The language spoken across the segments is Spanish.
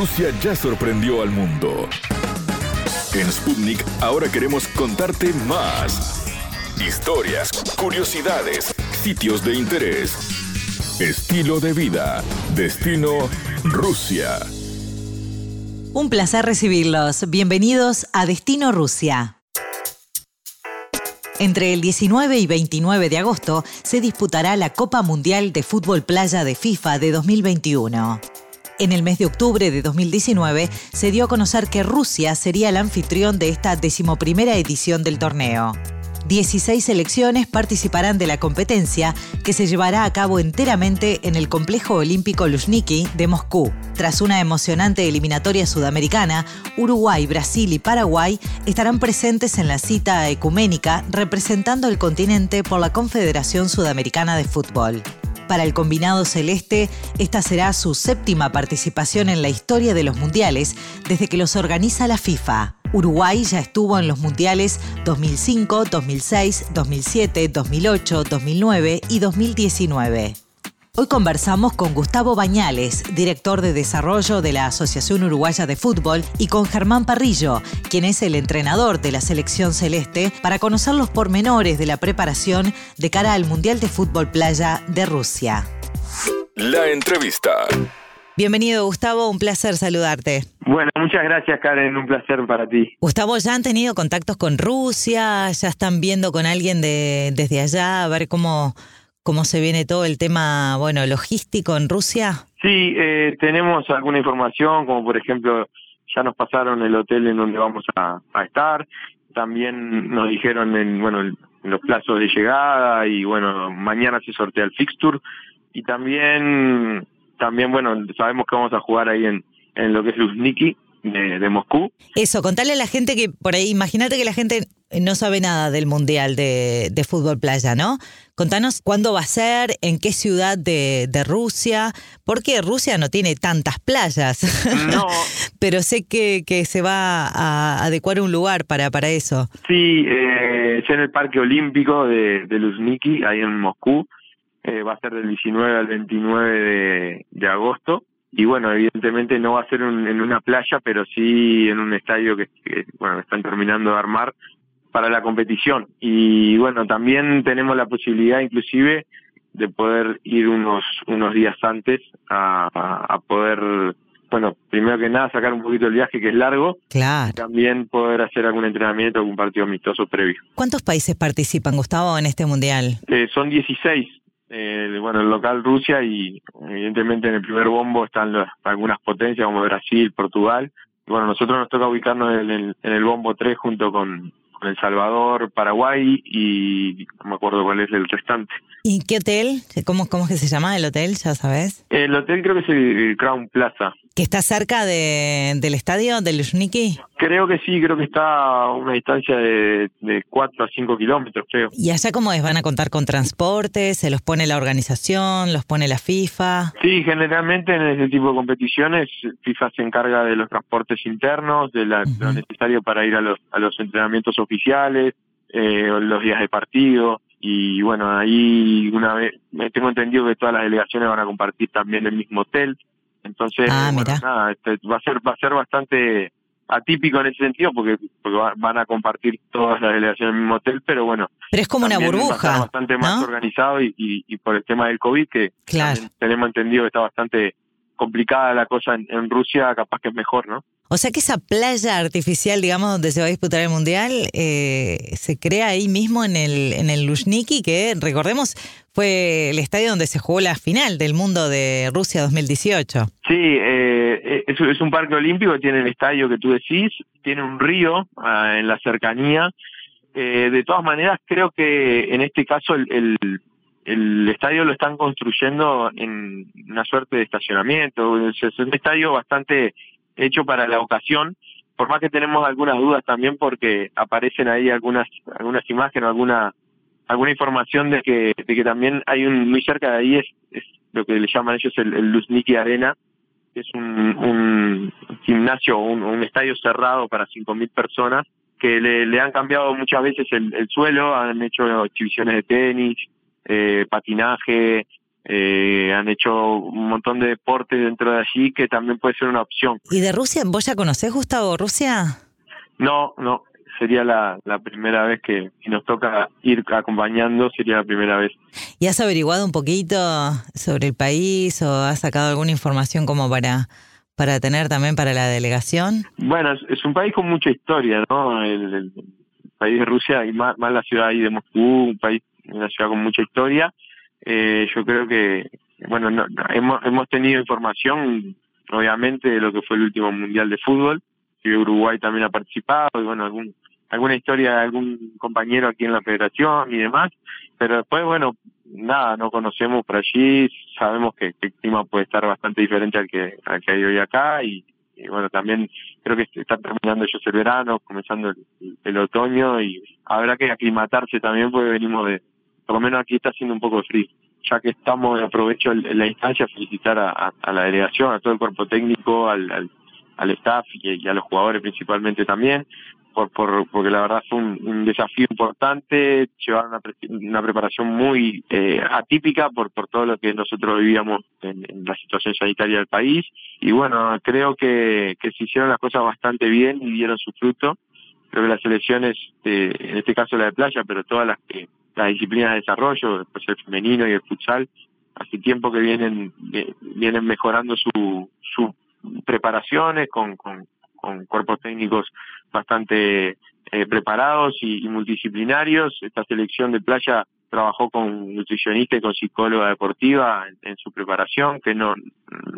Rusia ya sorprendió al mundo. En Sputnik ahora queremos contarte más. Historias, curiosidades, sitios de interés, estilo de vida, destino Rusia. Un placer recibirlos. Bienvenidos a Destino Rusia. Entre el 19 y 29 de agosto se disputará la Copa Mundial de Fútbol Playa de FIFA de 2021. En el mes de octubre de 2019 se dio a conocer que Rusia sería el anfitrión de esta decimoprimera edición del torneo. 16 selecciones participarán de la competencia que se llevará a cabo enteramente en el Complejo Olímpico Luzhniki de Moscú. Tras una emocionante eliminatoria sudamericana, Uruguay, Brasil y Paraguay estarán presentes en la cita ecuménica representando el continente por la Confederación Sudamericana de Fútbol. Para el combinado celeste, esta será su séptima participación en la historia de los mundiales desde que los organiza la FIFA. Uruguay ya estuvo en los mundiales 2005, 2006, 2007, 2008, 2009 y 2019. Hoy conversamos con Gustavo Bañales, director de desarrollo de la Asociación Uruguaya de Fútbol, y con Germán Parrillo, quien es el entrenador de la selección celeste, para conocer los pormenores de la preparación de cara al Mundial de Fútbol Playa de Rusia. La entrevista. Bienvenido Gustavo, un placer saludarte. Bueno, muchas gracias Karen, un placer para ti. Gustavo, ¿ya han tenido contactos con Rusia? ¿Ya están viendo con alguien de, desde allá a ver cómo, cómo se viene todo el tema, bueno, logístico en Rusia? Sí, eh, tenemos alguna información, como por ejemplo, ya nos pasaron el hotel en donde vamos a, estar, también nos dijeron en, bueno, en los plazos de llegada y bueno, mañana se sortea el fixture y también también, bueno, sabemos que vamos a jugar ahí en, en lo que es Luzhniki de, de Moscú. Eso, contarle a la gente que por ahí, imagínate que la gente no sabe nada del Mundial de, de, Fútbol Playa, ¿no? Contanos cuándo va a ser, en qué ciudad de, de Rusia, porque Rusia no tiene tantas playas. No. Pero sé que, que se va a adecuar un lugar para, para eso. Sí, eh, es en el Parque Olímpico de, de Luzhniki, ahí en Moscú. Eh, va a ser del 19 al 29 de, agosto. Y bueno, evidentemente no va a ser en una playa, pero sí en un estadio que, bueno, están terminando de armar para la competición. Y bueno, también tenemos la posibilidad inclusive de poder ir unos unos días antes a, a, poder, bueno, primero que nada sacar un poquito el viaje que es largo. Claro. también poder hacer algún entrenamiento, algún partido amistoso previo. ¿Cuántos países participan, Gustavo, en este mundial? Eh, son 16 eh, bueno, el local Rusia y evidentemente en el primer bombo están algunas potencias como Brasil, Portugal. bueno, nosotros nos toca ubicarnos en el, en el bombo 3 junto con El Salvador, Paraguay y no me acuerdo cuál es el restante. ¿Y qué hotel? ¿Cómo, cómo es que se llama el hotel? ¿Ya sabes? El hotel creo que es el Crown Plaza. ¿Que está cerca de, del estadio del Luzhniki? Creo que sí, creo que está a una distancia de, de 4 a 5 kilómetros, creo. ¿Y allá cómo es? ¿Van a contar con transporte? ¿Se los pone la organización? ¿Los pone la FIFA? Sí, generalmente en ese tipo de competiciones FIFA se encarga de los transportes internos, de la, lo necesario para ir a los, a los entrenamientos oficiales, eh, los días de partido y bueno ahí una vez me tengo entendido que todas las delegaciones van a compartir también el mismo hotel entonces ah, nada este, va a ser va a ser bastante atípico en ese sentido porque, porque van a compartir todas las delegaciones en el mismo hotel pero bueno pero es como una burbuja bastante más organizado y, y, por el tema del covid que tenemos entendido que está bastante complicada la cosa en, en Rusia capaz que es mejor no o sea que esa playa artificial, digamos, donde se va a disputar el Mundial, eh, se crea ahí mismo en el, en el Luzhniki, que recordemos fue el estadio donde se jugó la final del mundo de Rusia 2018. Sí, eh, es, es, un parque olímpico, tiene el estadio que tú decís, tiene un río ah, en la cercanía. Eh, de todas maneras, creo que en este caso el, el, el estadio lo están construyendo en una suerte de estacionamiento. Es un estadio bastante hecho para la ocasión, por más que tenemos algunas dudas también porque aparecen ahí algunas algunas imágenes, alguna alguna información de que de que también hay un muy cerca de ahí es, es lo que le llaman ellos el, el Luzniki Arena, que es un, un gimnasio un, un, estadio cerrado para 5.000 personas que le, le, han cambiado muchas veces el, el, suelo, han hecho exhibiciones de tenis, eh, patinaje, eh, han hecho un montón de deportes dentro de allí que también puede ser una opción. ¿Y de Rusia? ¿Vos ya conocés, Gustavo, Rusia? No, no, sería la, la primera vez que si nos toca ir acompañando, sería la primera vez. ¿Y has averiguado un poquito sobre el país o has sacado alguna información como para para tener también para la delegación? Bueno, es, un país con mucha historia, ¿no? El, país de Rusia y más, más la ciudad ahí de Moscú, un país, una ciudad con mucha historia. Eh, yo creo que, bueno, no, hemos, hemos tenido información, obviamente, de lo que fue el último Mundial de Fútbol, que Uruguay también ha participado, y bueno, algún alguna historia de algún compañero aquí en la federación y demás, pero después, bueno, nada, no conocemos por allí, sabemos que, el clima puede estar bastante diferente al que, al que hay hoy acá y, bueno, también creo que está terminando ellos el verano, comenzando el, otoño y habrá que aclimatarse también porque venimos de, por lo menos aquí está haciendo un poco de frío. Ya que estamos, aprovecho la instancia felicitar a, la delegación, a todo el cuerpo técnico, al, al, staff y, a los jugadores principalmente también por, por, porque la verdad fue un, desafío importante, llevar una, una preparación muy eh, atípica por, por todo lo que nosotros vivíamos en, la situación sanitaria del país. Y bueno, creo que, que se hicieron las cosas bastante bien y dieron su fruto. Creo que las selecciones, en este caso la de playa, pero todas las que las disciplinas de desarrollo, pues el femenino y el futsal, hace tiempo que vienen vienen mejorando su, sus preparaciones con, con, con cuerpos técnicos bastante eh, preparados y, multidisciplinarios. Esta selección de playa trabajó con nutricionista y con psicóloga deportiva en, su preparación, que no,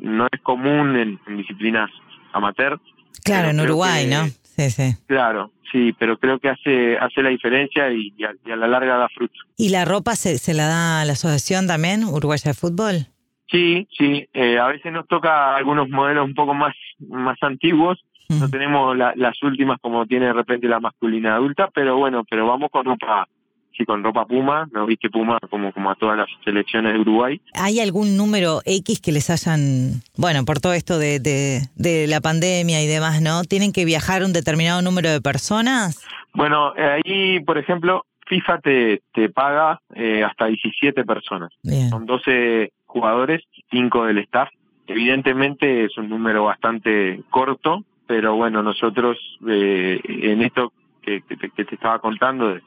no es común en, disciplinas amateur. Claro, en Uruguay, ¿no? Sí, sí. Claro, sí, pero creo que hace hace la diferencia y, a, la larga da fruto. ¿Y la ropa se, se la da a la asociación también, Uruguaya de Fútbol? Sí, sí. Eh, a veces nos toca algunos modelos un poco más, más antiguos no tenemos las últimas como tiene de repente la masculina adulta, pero bueno, pero vamos con ropa sí, con ropa Puma, no viste Puma como, como a todas las selecciones de Uruguay. ¿Hay algún número X que les hayan, bueno, por todo esto de, de, la pandemia y demás, ¿no? ¿Tienen que viajar un determinado número de personas? Bueno, ahí, por ejemplo, FIFA te, te paga eh, hasta 17 personas. Son 12 jugadores, 5 del staff. Evidentemente es un número bastante corto, pero bueno, nosotros eh, en esto que, que, te, estaba contando, de,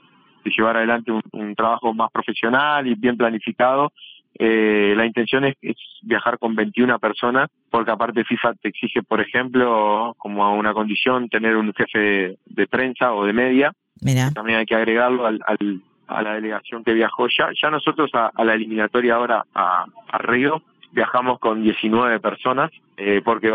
llevar adelante un, trabajo más profesional y bien planificado, eh, la intención es, viajar con 21 personas, porque aparte FIFA te exige, por ejemplo, como a una condición, tener un jefe de, prensa o de media. También hay que agregarlo al, a la delegación que viajó ya. Ya nosotros a, la eliminatoria ahora a, a Río viajamos con 19 personas, eh, porque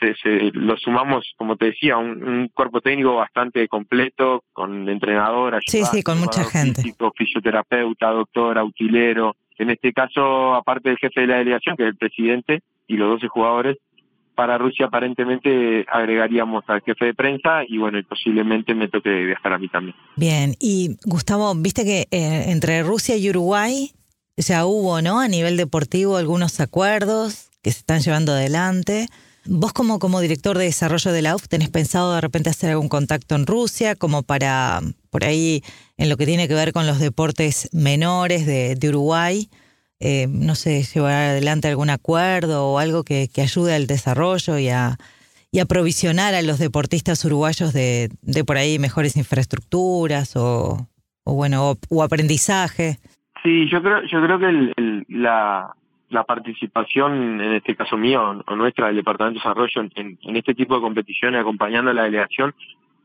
se, lo sumamos, como te decía, un, un, cuerpo técnico bastante completo, con entrenador, sí, sí, con mucha gente. fisioterapeuta, doctor, utilero. En este caso, aparte del jefe de la delegación, que es el presidente, y los 12 jugadores, para Rusia aparentemente agregaríamos al jefe de prensa y bueno, y posiblemente me toque viajar a mí también. Bien, y Gustavo, viste que eh, entre Rusia y Uruguay ya hubo, ¿no? A nivel deportivo algunos acuerdos que se están llevando adelante. Vos como, como director de desarrollo de la UF, ¿tenés pensado de repente hacer algún contacto en Rusia como para, por ahí, en lo que tiene que ver con los deportes menores de, Uruguay? Eh, no sé, llevar adelante algún acuerdo o algo que, ayude al desarrollo y a, y a provisionar a los deportistas uruguayos de, de por ahí mejores infraestructuras o, o bueno, o, aprendizaje. Sí, yo creo, yo creo que la, la participación, en este caso mío o nuestra del Departamento de Desarrollo, en, en este tipo de competiciones, acompañando a la delegación,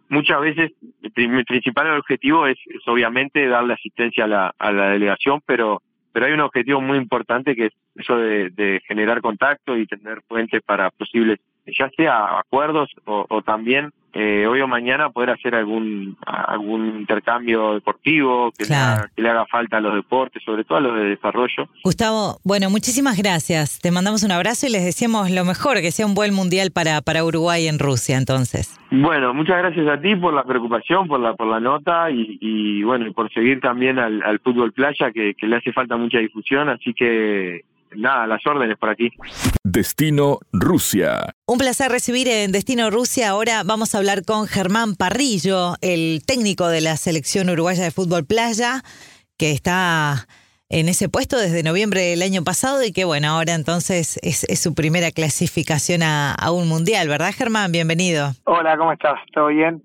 muchas veces mi principal objetivo es, obviamente darle asistencia a la, a la delegación, pero pero hay un objetivo muy importante que es eso de, de generar contacto y tener puentes para posibles, ya sea acuerdos o, o también eh, hoy o mañana poder hacer algún algún intercambio deportivo que, le haga, falta a los deportes, sobre todo a los de desarrollo. Gustavo, bueno, muchísimas gracias. Te mandamos un abrazo y les deseamos lo mejor, que sea un buen mundial para, para Uruguay en Rusia entonces. Bueno, muchas gracias a ti por la preocupación, por la por la nota y, y bueno, y por seguir también al, al fútbol playa que, que le hace falta mucha difusión, así que nada, las órdenes por aquí. Destino Rusia. Un placer recibir en Destino Rusia. Ahora vamos a hablar con Germán Parrillo, el técnico de la selección uruguaya de fútbol playa, que está en ese puesto desde noviembre del año pasado y que bueno, ahora entonces es, su primera clasificación a, un mundial, ¿verdad Germán? Bienvenido. Hola, ¿cómo estás? ¿Todo bien?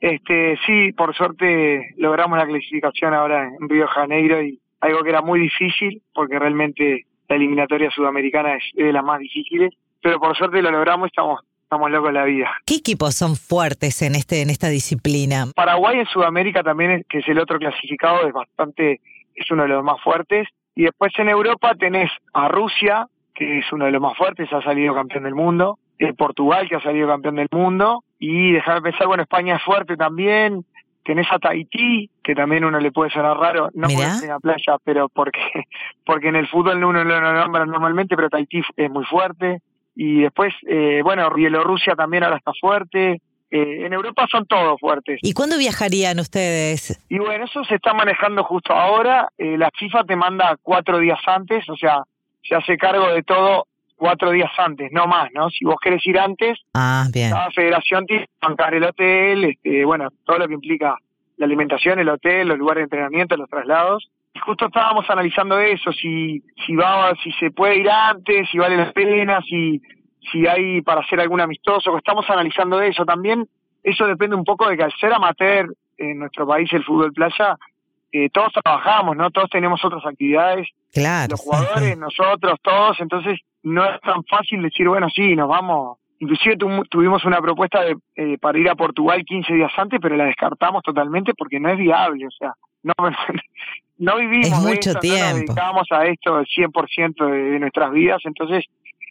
Este, sí, por suerte logramos la clasificación ahora en Río Janeiro y algo que era muy difícil porque realmente la eliminatoria sudamericana es, de las más difíciles, pero por suerte lo logramos y estamos estamos locos en la vida. ¿Qué equipos son fuertes en este en esta disciplina? Paraguay en Sudamérica también, que es el otro clasificado, es bastante es uno de los más fuertes. Y después en Europa tenés a Rusia, que es uno de los más fuertes, ha salido campeón del mundo. Eh, Portugal, que ha salido campeón del mundo. Y dejar de pensar, bueno, España es fuerte también. Tenés a Tahití, que también uno le puede sonar raro, no porque en la playa, pero porque, porque en el fútbol uno lo nombra normalmente, pero Tahití es muy fuerte y después, eh, bueno, Bielorrusia también ahora está fuerte. Eh, en Europa son todos fuertes. ¿Y cuándo viajarían ustedes? Y bueno, eso se está manejando justo ahora. Eh, la FIFA te manda cuatro días antes, o sea, se hace cargo de todo cuatro días antes, no más, ¿no? Si vos querés ir antes, ah, bien. cada federación tiene que bancar el hotel, este, bueno, todo lo que implica la alimentación, el hotel, los lugares de entrenamiento, los traslados justo estábamos analizando eso, si, si va, si se puede ir antes, si vale la pena, si, si hay para hacer algún amistoso, estamos analizando eso también. Eso depende un poco de que al ser amateur en nuestro país el fútbol playa, eh, todos trabajamos, ¿no? Todos tenemos otras actividades. Claro. Los jugadores, nosotros, todos. Entonces, no es tan fácil decir, bueno, sí, nos vamos. Inclusive tuvimos una propuesta de, eh, para ir a Portugal 15 días antes, pero la descartamos totalmente porque no es viable. O sea, no, no vivimos mucho tiempo. no nos dedicamos a esto el 100% de, de nuestras vidas, entonces,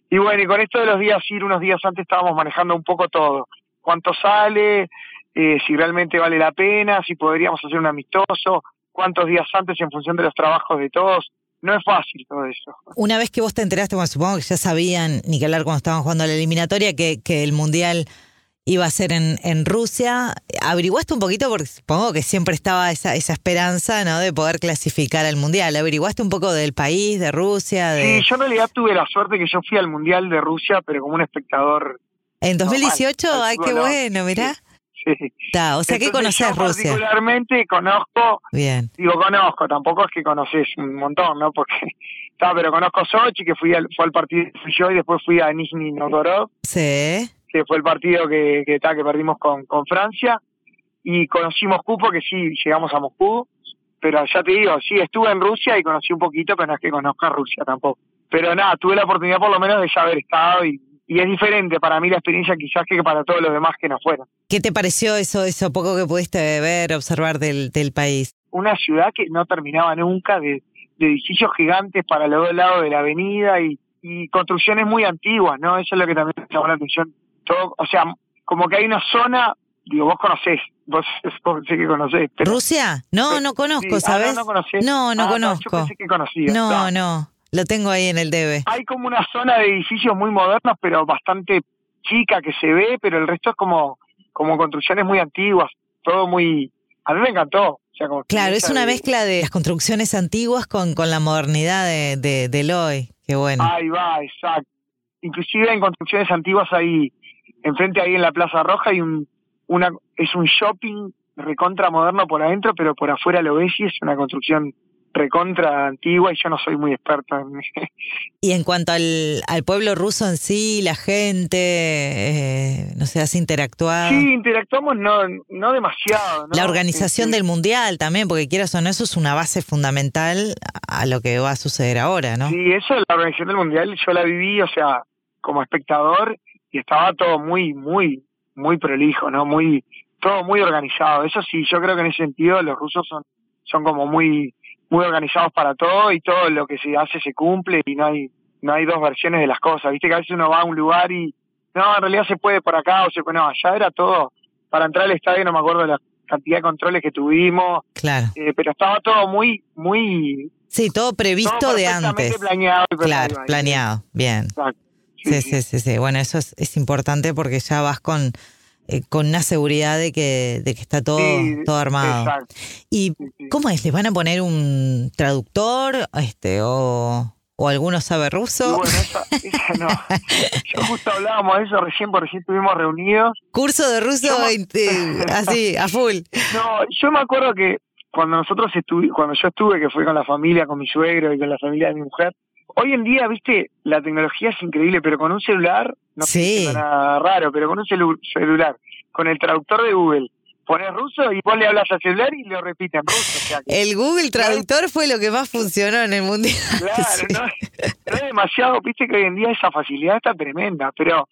y bueno, y con esto de los días ir unos días antes estábamos manejando un poco todo, cuánto sale, eh, si realmente vale la pena, si podríamos hacer un amistoso, cuántos días antes en función de los trabajos de todos, no es fácil todo eso. Una vez que vos te enteraste, bueno, supongo que ya sabían, ni que hablar cuando estaban jugando la eliminatoria, que, que el Mundial iba a ser en, en Rusia. ¿Averiguaste un poquito? Porque supongo que siempre estaba esa, esa esperanza ¿no? de poder clasificar al Mundial. ¿Averiguaste un poco del país, de Rusia? De... Sí, yo en realidad tuve la suerte que yo fui al Mundial de Rusia, pero como un espectador. ¿En 2018? Ay, qué bueno, mirá. Sí. o sea, ¿qué conoces Rusia? Particularmente conozco. Bien. Digo, conozco, tampoco es que conoces un montón, ¿no? Porque. Está, pero conozco Sochi, que fui al, fue al partido, fui yo y después fui a Nizhny Novgorod. Sí que fue el partido que, que, que perdimos con, con Francia, y conocí Moscú porque sí, llegamos a Moscú, pero ya te digo, sí, estuve en Rusia y conocí un poquito, pero no es que conozca Rusia tampoco. Pero nada, tuve la oportunidad por lo menos de ya haber estado y, y es diferente para mí la experiencia quizás que para todos los demás que no fueron. ¿Qué te pareció eso, eso poco que pudiste ver, observar del, del país? Una ciudad que no terminaba nunca de, de edificios gigantes para los dos lados de la avenida y, y construcciones muy antiguas, ¿no? Eso es lo que también me llamó la atención todo, o sea, como que hay una zona, digo, vos conocés, vos, sé que conocés. ¿Rusia? No, no conozco, ah, ¿sabes? no, no, no, no ah, conozco. yo pensé que conocía. No, no, lo tengo ahí en el debe. Hay como una zona de edificios muy modernos, pero bastante chica que se ve, pero el resto es como, como construcciones muy antiguas, todo muy... A mí me encantó. O sea, como claro, es una mezcla de las construcciones antiguas con, con la modernidad de, de, del hoy. Qué bueno. Ahí va, exacto. Inclusive en construcciones antiguas hay enfrente ahí en la Plaza Roja hay un, una, es un shopping recontra moderno por adentro, pero por afuera lo ves y es una construcción recontra antigua y yo no soy muy experto en Y en cuanto al, al pueblo ruso en sí, la gente, eh, no sé, has interactuado. Sí, interactuamos no, no demasiado. La organización este, del mundial también, porque quieras o no, eso es una base fundamental a lo que va a suceder ahora, ¿no? Sí, eso, la organización del mundial, yo la viví, o sea, como espectador y estaba todo muy, muy, muy prolijo, ¿no? Muy, todo muy organizado. Eso sí, yo creo que en ese sentido los rusos son, son como muy, muy organizados para todo y todo lo que se hace se cumple y no hay, no hay dos versiones de las cosas. Viste que a veces uno va a un lugar y, no, en realidad se puede por acá o se puede, no, allá era todo, para entrar al estadio no me acuerdo de la cantidad de controles que tuvimos. Claro. Eh, pero estaba todo muy, muy... Sí, todo previsto de antes. Planeado claro, planeado, bien. Exacto. Sí, sí, sí, sí. Bueno, eso es, es importante porque ya vas con, eh, con una seguridad de que, de que está todo, todo armado. Exacto. ¿Y cómo es? ¿Les van a poner un traductor este o, o alguno sabe ruso? bueno, esa, no. Yo justo hablábamos de eso recién, porque recién estuvimos reunidos. Curso de ruso así, a full. No, yo me acuerdo que cuando nosotros estuvimos, cuando yo estuve, que fue con la familia, con mi suegro y con la familia de mi mujer, hoy en día, viste, la tecnología es increíble, pero con un celular, no sí. es nada raro, pero con un celular, con el traductor de Google, pones ruso y vos le hablas al celular y lo repite en ruso. el Google Traductor fue lo que más funcionó en el mundial. Claro, no, no, es demasiado, viste que hoy en día esa facilidad está tremenda, pero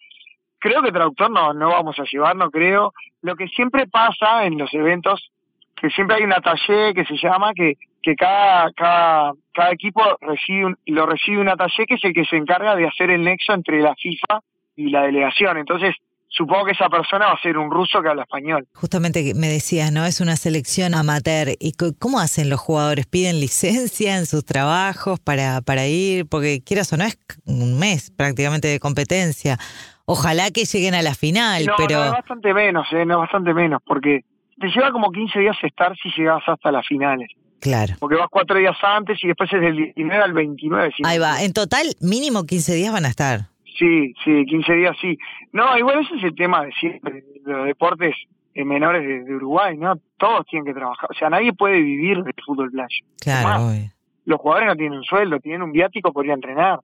creo que traductor no, no vamos a llevar, no creo. Lo que siempre pasa en los eventos, que siempre hay una taller que se llama, que, que cada, cada, cada equipo recibe lo recibe una taller que es el que se encarga de hacer el nexo entre la FIFA y la delegación. Entonces, supongo que esa persona va a ser un ruso que habla español. Justamente me decías, ¿no? Es una selección amateur. ¿Y cómo hacen los jugadores? ¿Piden licencia en sus trabajos para, para ir? Porque quieras o no, es un mes prácticamente de competencia. Ojalá que lleguen a la final, pero... No, es bastante menos, ¿eh? No, bastante menos, porque te lleva como 15 días estar si llegas hasta las finales. Claro. Porque vas cuatro días antes y después es del 19 al 29. Ahí va, en total mínimo 15 días van a estar. Sí, sí, 15 días sí. No, igual ese es el tema de siempre, de los deportes menores de, Uruguay, ¿no? Todos tienen que trabajar, o sea, nadie puede vivir del fútbol playa. Claro, Los jugadores no tienen un sueldo, tienen un viático por ir a entrenar.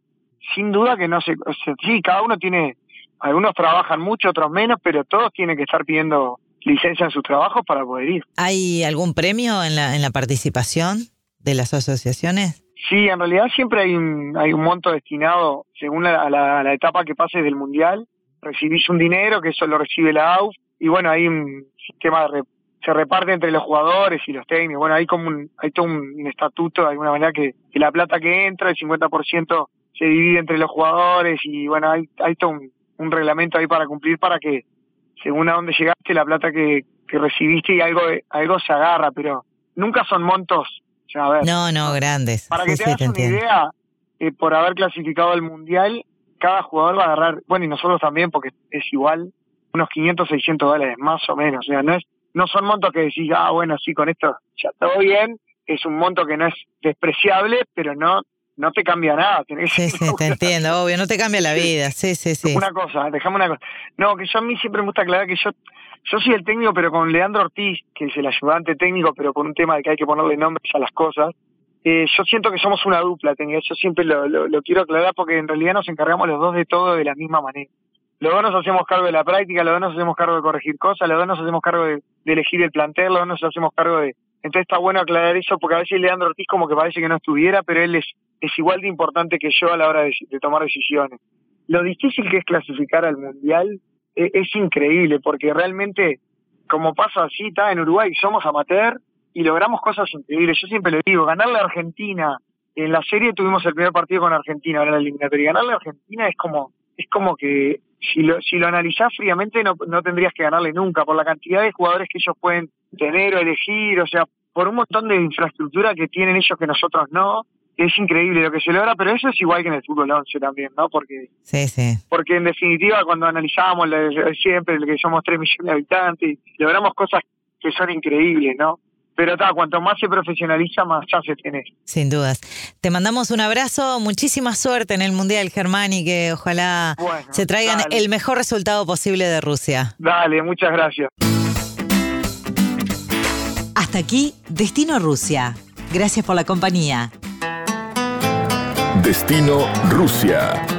Sin duda que no se... O sea, sí, cada uno tiene... Algunos trabajan mucho, otros menos, pero todos tienen que estar pidiendo licencia en sus trabajos para poder ir. ¿Hay algún premio en la, en la participación de las asociaciones? Sí, en realidad siempre hay un, hay un monto destinado, según la, la, etapa que pases del Mundial, recibís un dinero, que eso lo recibe la AUF, y bueno, hay un sistema de... se reparte entre los jugadores y los técnicos, bueno, hay como un, hay todo un, estatuto de alguna manera que, la plata que entra, el 50% se divide entre los jugadores y bueno, hay, hay todo un, un reglamento ahí para cumplir para que según a dónde llegaste, la plata que, que recibiste y algo, algo se agarra, pero nunca son montos no, no, grandes. Para que te hagas una idea, eh, por haber clasificado al Mundial, cada jugador va a agarrar, bueno, y nosotros también, porque es igual, unos 500, 600 dólares, más o menos. O sea, no, es, no son montos que decís, ah, bueno, sí, con esto ya todo bien. Es un monto que no es despreciable, pero no no te cambia nada. sí, sí, te entiendo, obvio, no te cambia la vida. Sí, sí, sí. Una cosa, dejame una cosa. No, que yo a mí siempre me gusta aclarar que yo yo soy el técnico, pero con Leandro Ortiz, que es el ayudante técnico, pero con un tema de que hay que ponerle nombres a las cosas. Eh, yo siento que somos una dupla técnica. Yo siempre lo, lo, quiero aclarar porque en realidad nos encargamos los dos de todo de la misma manera. Los dos nos hacemos cargo de la práctica, los dos nos hacemos cargo de corregir cosas, los dos nos hacemos cargo de, elegir el plantel, los dos nos hacemos cargo de... Entonces está bueno aclarar eso porque a veces Leandro Ortiz como que parece que no estuviera, pero él es, es igual de importante que yo a la hora de, tomar decisiones. Lo difícil que es clasificar al Mundial es, increíble, porque realmente, como pasa así, está en Uruguay, somos amateur y logramos cosas increíbles. Yo siempre le digo, ganarle a Argentina, en la serie tuvimos el primer partido con Argentina, ahora en la eliminatoria, ganarle a Argentina es como, es como que si lo, si lo analizás fríamente no, no tendrías que ganarle nunca, por la cantidad de jugadores que ellos pueden tener o elegir, o sea, por un montón de infraestructura que tienen ellos que nosotros no, es increíble lo que se logra, pero eso es igual que en el fútbol 11 también, ¿no? Porque sí, sí. porque en definitiva cuando analizamos siempre que somos 3 millones de habitantes, logramos cosas que son increíbles, ¿no? Pero está, cuanto más se profesionaliza, más chances tenés. Sin dudas. Te mandamos un abrazo, muchísima suerte en el Mundial, Germán, y que ojalá se traigan el mejor resultado posible de Rusia. Dale, muchas gracias. Hasta aquí, Destino Rusia. Gracias por la compañía. Destino Rusia.